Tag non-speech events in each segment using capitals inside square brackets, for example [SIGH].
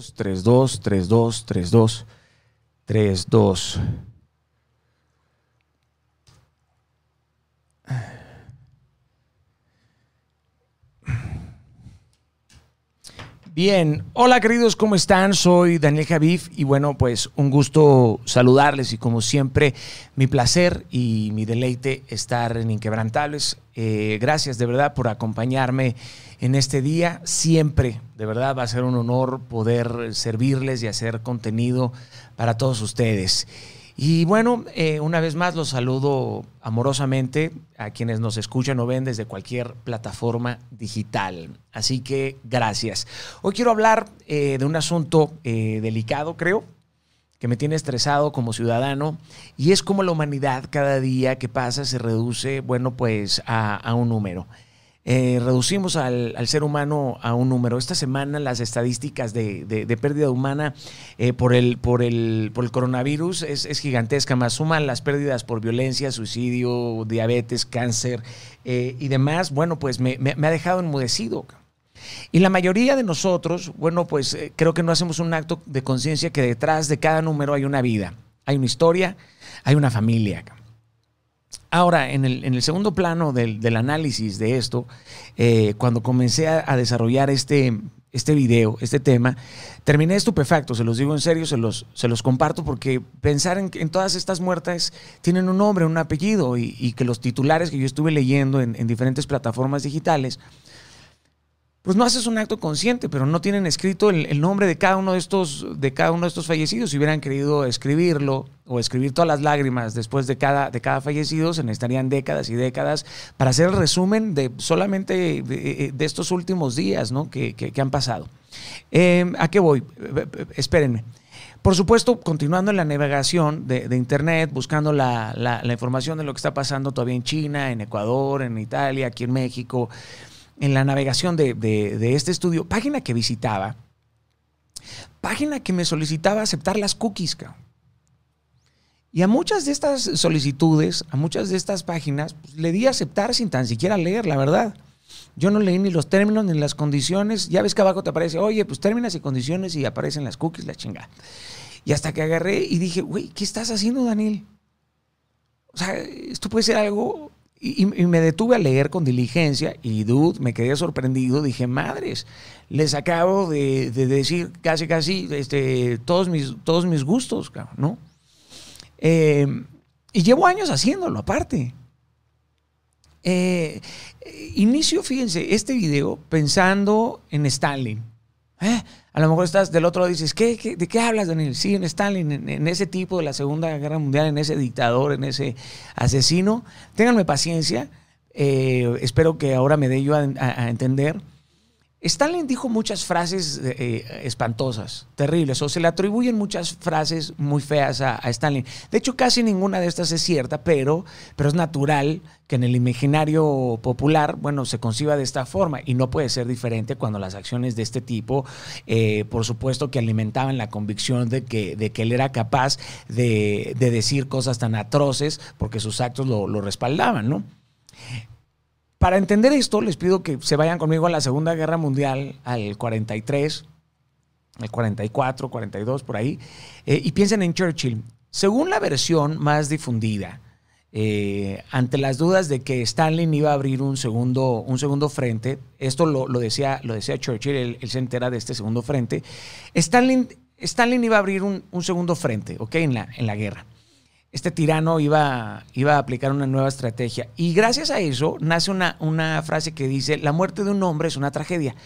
3, 2, 3, 2, 3, 2, 3, 2. Bien, hola queridos, ¿cómo están? Soy Daniel Javif y bueno, pues un gusto saludarles y como siempre, mi placer y mi deleite estar en Inquebrantables. Eh, gracias de verdad por acompañarme en este día. Siempre, de verdad, va a ser un honor poder servirles y hacer contenido para todos ustedes. Y bueno, eh, una vez más los saludo amorosamente a quienes nos escuchan o ven desde cualquier plataforma digital. Así que gracias. Hoy quiero hablar eh, de un asunto eh, delicado, creo, que me tiene estresado como ciudadano, y es como la humanidad cada día que pasa se reduce, bueno, pues a, a un número. Eh, reducimos al, ser humano a un número. Esta semana las estadísticas de, pérdida humana eh, por, el, coronavirus es, es, gigantesca, más suman las pérdidas por violencia, suicidio, diabetes, cáncer eh, y demás. Bueno, pues me, me, ha dejado enmudecido. Y la mayoría de nosotros, bueno, pues creo que no hacemos un acto de conciencia que detrás de cada número hay una vida, hay una historia, hay una familia. Ahora, en el, en el, segundo plano del, del análisis de esto, eh, cuando comencé a, desarrollar este, este video, este tema, terminé estupefacto, se los digo en serio, se los, se los comparto porque pensar en, en todas estas muertes tienen un nombre, un apellido y, y, que los titulares que yo estuve leyendo en, en diferentes plataformas digitales, pues no haces un acto consciente, pero no tienen escrito el, nombre de cada uno de estos, de cada uno de estos fallecidos. Si hubieran querido escribirlo o escribir todas las lágrimas después de cada, de cada fallecido, se necesitarían décadas y décadas para hacer el resumen de solamente de, de estos últimos días ¿no? que, que, han pasado. Eh, ¿A qué voy? Espérenme. Por supuesto, continuando en la navegación de, Internet, buscando la, la información de lo que está pasando todavía en China, en Ecuador, en Italia, aquí en México en la navegación de, este estudio, página que visitaba, página que me solicitaba aceptar las cookies. Y a muchas de estas solicitudes, a muchas de estas páginas, pues, le di a aceptar sin tan siquiera leer, la verdad. Yo no leí ni los términos ni las condiciones. Ya ves que abajo te aparece, oye, pues términos y condiciones y aparecen las cookies, la chingada. Y hasta que agarré y dije, güey, ¿qué estás haciendo, Daniel? O sea, esto puede ser algo y, me detuve a leer con diligencia y, dude, me quedé sorprendido. Dije, madres, les acabo de, de decir casi, casi este, todos, mis, todos mis gustos, ¿no? Eh, y llevo años haciéndolo, aparte. Eh, inicio, fíjense, este video pensando en Stalin. ¿Eh? A lo mejor estás del otro lado y dices, ¿qué, de qué hablas, Daniel? Sí, en Stalin, en, ese tipo de la Segunda Guerra Mundial, en ese dictador, en ese asesino. Ténganme paciencia. Eh, espero que ahora me dé yo a entender. Stalin dijo muchas frases eh, espantosas, terribles, o se le atribuyen muchas frases muy feas a, a, Stalin. De hecho, casi ninguna de estas es cierta, pero, pero es natural que en el imaginario popular, bueno, se conciba de esta forma y no puede ser diferente cuando las acciones de este tipo, eh, por supuesto que alimentaban la convicción de que, de que él era capaz de, de decir cosas tan atroces porque sus actos lo, lo respaldaban, ¿no? Para entender esto, les pido que se vayan conmigo a la Segunda Guerra Mundial, al 43, al 44, 42, por ahí, eh, y piensen en Churchill. Según la versión más difundida, eh, ante las dudas de que Stalin iba a abrir un segundo, un segundo frente, esto lo, lo decía, lo decía Churchill, él, él, se entera de este segundo frente, Stalin, Stalin iba a abrir un, un segundo frente, ¿ok? En la, en la guerra este tirano iba, iba, a aplicar una nueva estrategia. Y gracias a eso nace una, una, frase que dice, la muerte de un hombre es una tragedia,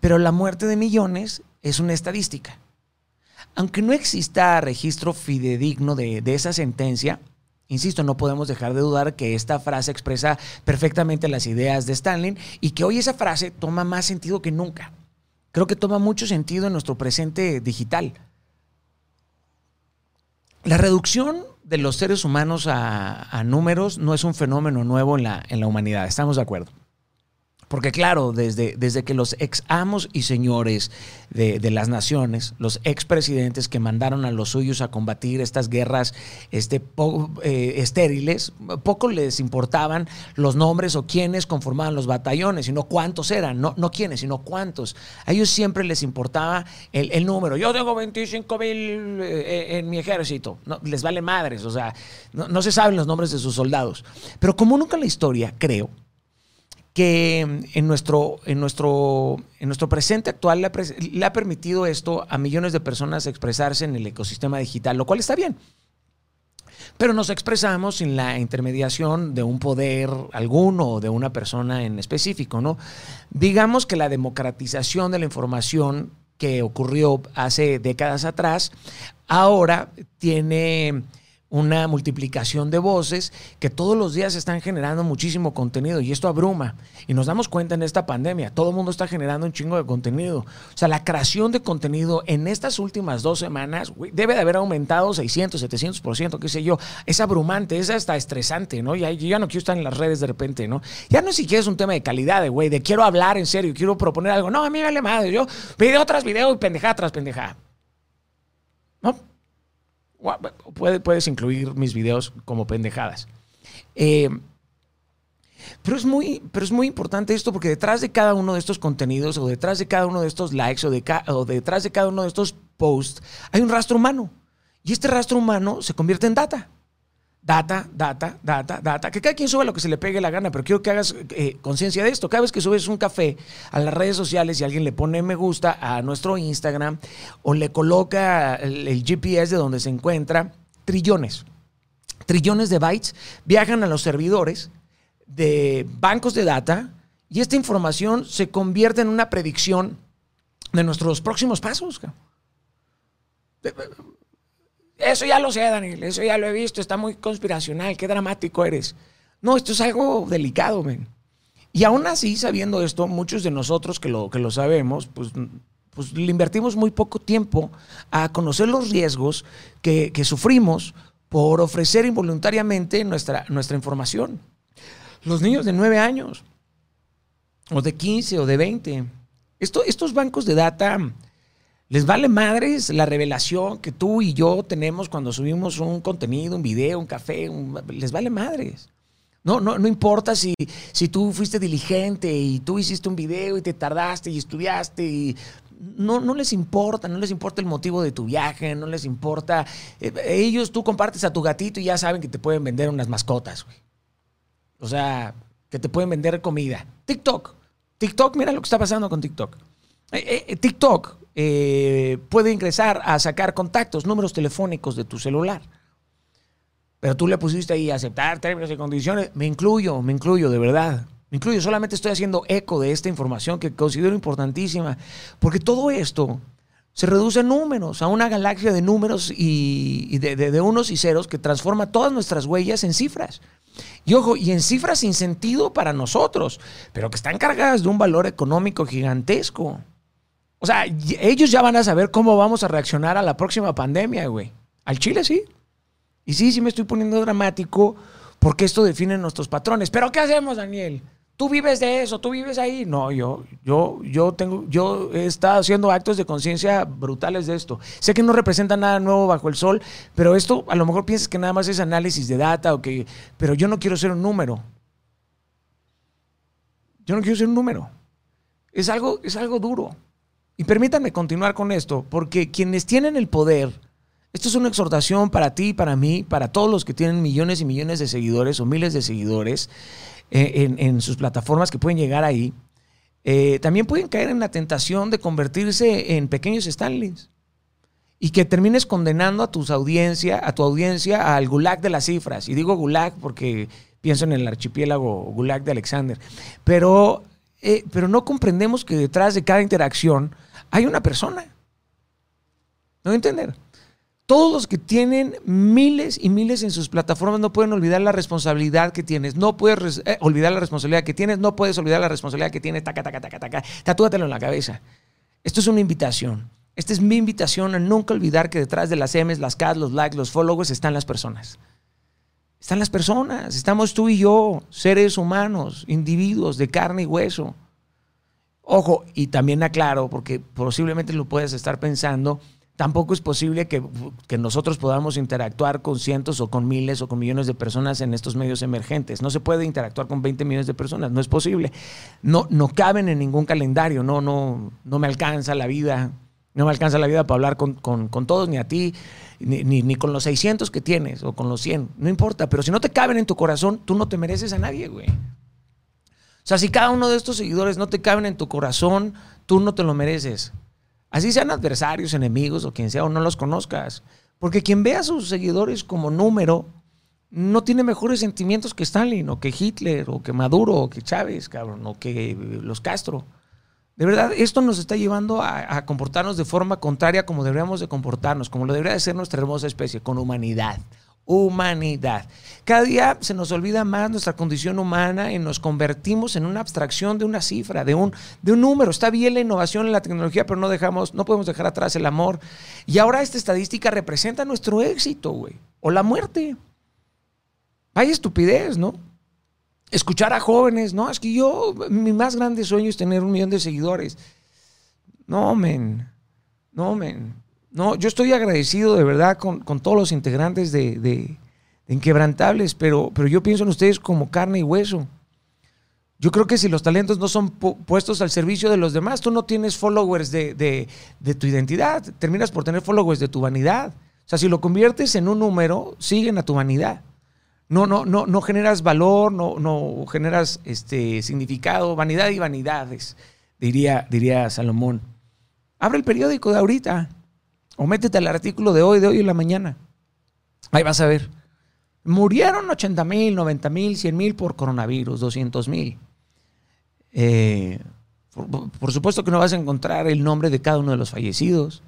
pero la muerte de millones es una estadística. Aunque no exista registro fidedigno de, de esa sentencia, insisto, no podemos dejar de dudar que esta frase expresa perfectamente las ideas de Stalin y que hoy esa frase toma más sentido que nunca. Creo que toma mucho sentido en nuestro presente digital. La reducción de los seres humanos a, a, números no es un fenómeno nuevo en la, en la humanidad, estamos de acuerdo. Porque claro, desde, desde que los ex amos y señores de, las naciones, los ex presidentes que mandaron a los suyos a combatir estas guerras este, eh, estériles, poco les importaban los nombres o quiénes conformaban los batallones, sino cuántos eran, no, no quiénes, sino cuántos. A ellos siempre les importaba el, número. Yo tengo 25 mil eh, en mi ejército. Les vale madres, o sea, no, no se saben los nombres de sus soldados. Pero como nunca la historia, creo, que en nuestro, en nuestro, en nuestro presente actual le ha, permitido esto a millones de personas expresarse en el ecosistema digital, lo cual está bien. Pero nos expresamos sin la intermediación de un poder alguno o de una persona en específico, ¿no? Digamos que la democratización de la información que ocurrió hace décadas atrás, ahora tiene una multiplicación de voces que todos los días están generando muchísimo contenido y esto abruma. Y nos damos cuenta en esta pandemia, todo el mundo está generando un chingo de contenido. O sea, la creación de contenido en estas últimas dos semanas debe de haber aumentado 600, 700%, qué sé yo. Es abrumante, es hasta estresante, ¿no? Ya, yo ya no quiero estar en las redes de repente, ¿no? Ya no siquiera es un tema de calidad, güey, de quiero hablar en serio, quiero proponer algo. No, a mí me vale madre, yo video tras video y pendejada tras pendejada. ¿No? Puedes incluir mis videos como pendejadas. Eh, pero es, muy, pero es muy importante esto porque detrás de cada uno de estos contenidos o detrás de cada uno de estos likes o detrás de cada uno de estos posts hay un rastro humano. Y este rastro humano se convierte en data data, data, data, data, que cada quien sube lo que se le pegue la gana, pero quiero que hagas eh, conciencia de esto. Cada vez que subes un café a las redes sociales y alguien le pone me gusta a nuestro Instagram o le coloca el, GPS de donde se encuentra, trillones, trillones de bytes viajan a los servidores de bancos de data y esta información se convierte en una predicción de nuestros próximos pasos. Eso ya lo sé, Daniel, eso ya lo he visto, está muy conspiracional, qué dramático eres. No, esto es algo delicado, men. Y aún así, sabiendo esto, muchos de nosotros que lo, que lo sabemos, pues, pues le invertimos muy poco tiempo a conocer los riesgos que, sufrimos por ofrecer involuntariamente nuestra, nuestra información. Los niños de 9 años, o de 15, o de 20. Esto, estos bancos de data les vale madres la revelación que tú y yo tenemos cuando subimos un contenido, un video, un café, les vale madres. No, no, no importa si, si tú fuiste diligente y tú hiciste un video y te tardaste y estudiaste y no, no les importa, no les importa el motivo de tu viaje, no les importa. Eh, ellos, tú compartes a tu gatito y ya saben que te pueden vender unas mascotas, O sea, que te pueden vender comida. TikTok. TikTok, mira lo que está pasando con TikTok. Eh, eh, TikTok eh, puede ingresar a sacar contactos, números telefónicos de tu celular. Pero tú le pusiste ahí aceptar términos y condiciones. Me incluyo, me incluyo, de verdad. Me incluyo, solamente estoy haciendo eco de esta información que considero importantísima. Porque todo esto se reduce a números, a una galaxia de números y, de, unos y ceros que transforma todas nuestras huellas en cifras. Y ojo, y en cifras sin sentido para nosotros, pero que están cargadas de un valor económico gigantesco. O sea, ellos ya van a saber cómo vamos a reaccionar a la próxima pandemia, güey. Al Chile sí. Y sí, sí me estoy poniendo dramático porque esto define nuestros patrones. Pero ¿qué hacemos, Daniel? Tú vives de eso, tú vives ahí. No, yo, yo, yo tengo, yo he estado haciendo actos de conciencia brutales de esto. Sé que no representa nada nuevo bajo el sol, pero esto a lo mejor piensas que nada más es análisis de data o que, pero yo no quiero ser un número. Yo no quiero ser un número. Es algo, es algo duro. Y permítanme continuar con esto, porque quienes tienen el poder, esto es una exhortación para ti, para mí, para todos los que tienen millones y millones de seguidores o miles de seguidores eh, en, sus plataformas que pueden llegar ahí, eh, también pueden caer en la tentación de convertirse en pequeños Stanleys y que termines condenando a tus audiencia, a tu audiencia al gulag de las cifras. Y digo gulag porque pienso en el archipiélago gulag de Alexander. Pero, eh, pero no comprendemos que detrás de cada interacción hay una persona. ¿No entender? Todos los que tienen miles y miles en sus plataformas no pueden olvidar la responsabilidad que tienes. No puedes eh, olvidar la responsabilidad que tienes. No puedes olvidar la responsabilidad que tienes. Taca, taca, taca, taca. Tatúatelo en la cabeza. Esto es una invitación. Esta es mi invitación a nunca olvidar que detrás de las M's, las K's, los likes, los followers están las personas. Están las personas. Estamos tú y yo, seres humanos, individuos de carne y hueso. Ojo, y también aclaro, porque posiblemente lo puedes estar pensando, tampoco es posible que, que, nosotros podamos interactuar con cientos o con miles o con millones de personas en estos medios emergentes. No se puede interactuar con 20 millones de personas, no es posible. No, no caben en ningún calendario, no, no, no me alcanza la vida, no me alcanza la vida para hablar con, con, todos, ni a ti, ni, ni, ni, con los 600 que tienes o con los 100, no importa, pero si no te caben en tu corazón, tú no te mereces a nadie, güey. O sea, si cada uno de estos seguidores no te caben en tu corazón, tú no te lo mereces. Así sean adversarios, enemigos o quien sea, o no los conozcas. Porque quien ve a sus seguidores como número, no tiene mejores sentimientos que Stalin, o que Hitler, o que Maduro, o que Chávez, cabrón, o que los Castro. De verdad, esto nos está llevando a, comportarnos de forma contraria como deberíamos de comportarnos, como lo debería de ser nuestra hermosa especie, con humanidad humanidad. Cada día se nos olvida más nuestra condición humana y nos convertimos en una abstracción de una cifra, de un, de un número. Está bien la innovación en la tecnología, pero no dejamos, no podemos dejar atrás el amor. Y ahora esta estadística representa nuestro éxito, güey. O la muerte. Hay estupidez, ¿no? Escuchar a jóvenes, no, es que yo, mi más grande sueño es tener un millón de seguidores. No, men. No, men. No, yo estoy agradecido de verdad con, con todos los integrantes de, de, de, Inquebrantables, pero, pero yo pienso en ustedes como carne y hueso. Yo creo que si los talentos no son pu puestos al servicio de los demás, tú no tienes followers de, de, tu identidad, terminas por tener followers de tu vanidad. O sea, si lo conviertes en un número, siguen a tu vanidad. No, no, no, no generas valor, no, no generas este, significado, vanidad y vanidades, diría, diría Salomón. Abre el periódico de ahorita. O métete al artículo de hoy, de hoy en la mañana. Ahí vas a ver. Murieron 80 mil, 90 mil, 100 mil por coronavirus, 200 mil. Eh, por, por, supuesto que no vas a encontrar el nombre de cada uno de los fallecidos.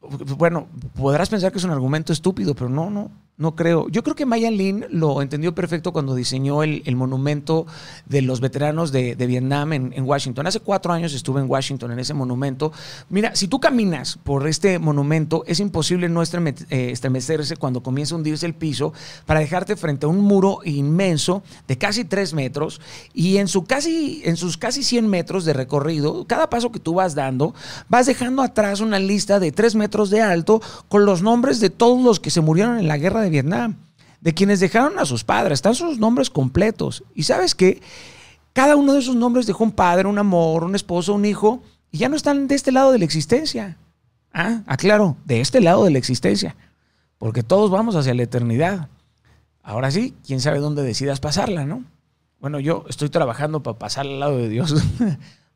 Bueno, podrás pensar que es un argumento estúpido, pero no, no. No creo. Yo creo que Maya Lin lo entendió perfecto cuando diseñó el, el monumento de los veteranos de, de Vietnam en, en, Washington. Hace cuatro años estuve en Washington en ese monumento. Mira, si tú caminas por este monumento, es imposible no estremecerse cuando comienza a hundirse el piso para dejarte frente a un muro inmenso de casi tres metros y en, su casi, en sus casi 100 metros de recorrido, cada paso que tú vas dando, vas dejando atrás una lista de tres metros de alto con los nombres de todos los que se murieron en la guerra de Vietnam, de quienes dejaron a sus padres, están sus nombres completos. Y sabes que cada uno de esos nombres dejó un padre, un amor, un esposo, un hijo, y ya no están de este lado de la existencia. Ah, aclaro, de este lado de la existencia, porque todos vamos hacia la eternidad. Ahora sí, quién sabe dónde decidas pasarla, ¿no? Bueno, yo estoy trabajando para pasar al lado de Dios. [LAUGHS]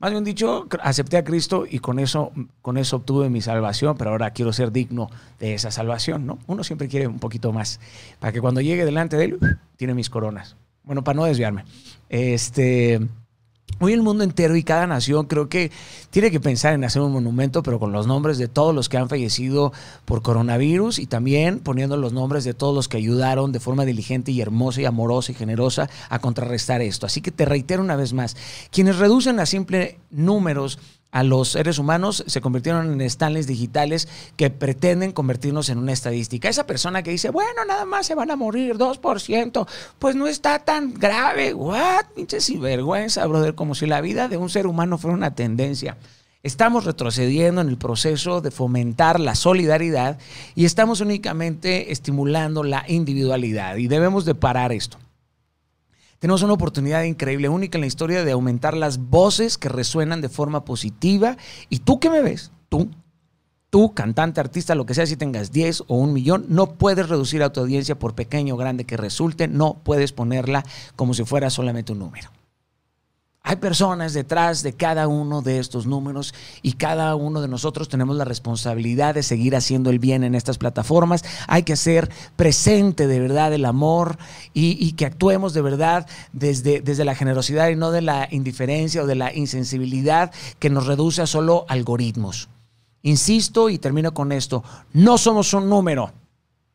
Más bien dicho, acepté a Cristo y con eso, con eso obtuve mi salvación, pero ahora quiero ser digno de esa salvación, ¿no? Uno siempre quiere un poquito más, para que cuando llegue delante de Él, tiene mis coronas. Bueno, para no desviarme. Este, Hoy el mundo entero y cada nación creo que tiene que pensar en hacer un monumento, pero con los nombres de todos los que han fallecido por coronavirus y también poniendo los nombres de todos los que ayudaron de forma diligente y hermosa y amorosa y generosa a contrarrestar esto. Así que te reitero una vez más, quienes reducen a simple números a los seres humanos se convirtieron en Stanleys digitales que pretenden convertirnos en una estadística. Esa persona que dice, bueno, nada más se van a morir 2%, pues no está tan grave. What? Pinche sinvergüenza, brother, como si la vida de un ser humano fuera una tendencia. Estamos retrocediendo en el proceso de fomentar la solidaridad y estamos únicamente estimulando la individualidad y debemos de parar esto. Tenemos una oportunidad increíble, única en la historia de aumentar las voces que resuenan de forma positiva. Y tú que me ves, tú, tú, cantante, artista, lo que sea, si tengas 10 o un millón, no puedes reducir a tu audiencia por pequeño o grande que resulte, no puedes ponerla como si fuera solamente un número. Hay personas detrás de cada uno de estos números y cada uno de nosotros tenemos la responsabilidad de seguir haciendo el bien en estas plataformas. Hay que hacer presente de verdad el amor y, y, que actuemos de verdad desde, desde la generosidad y no de la indiferencia o de la insensibilidad que nos reduce a solo algoritmos. Insisto y termino con esto, no somos un número.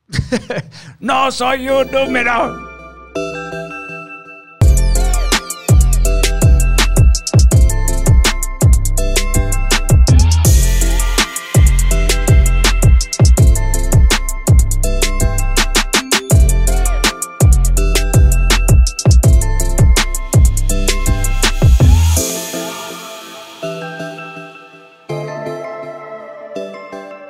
[LAUGHS] no soy un número.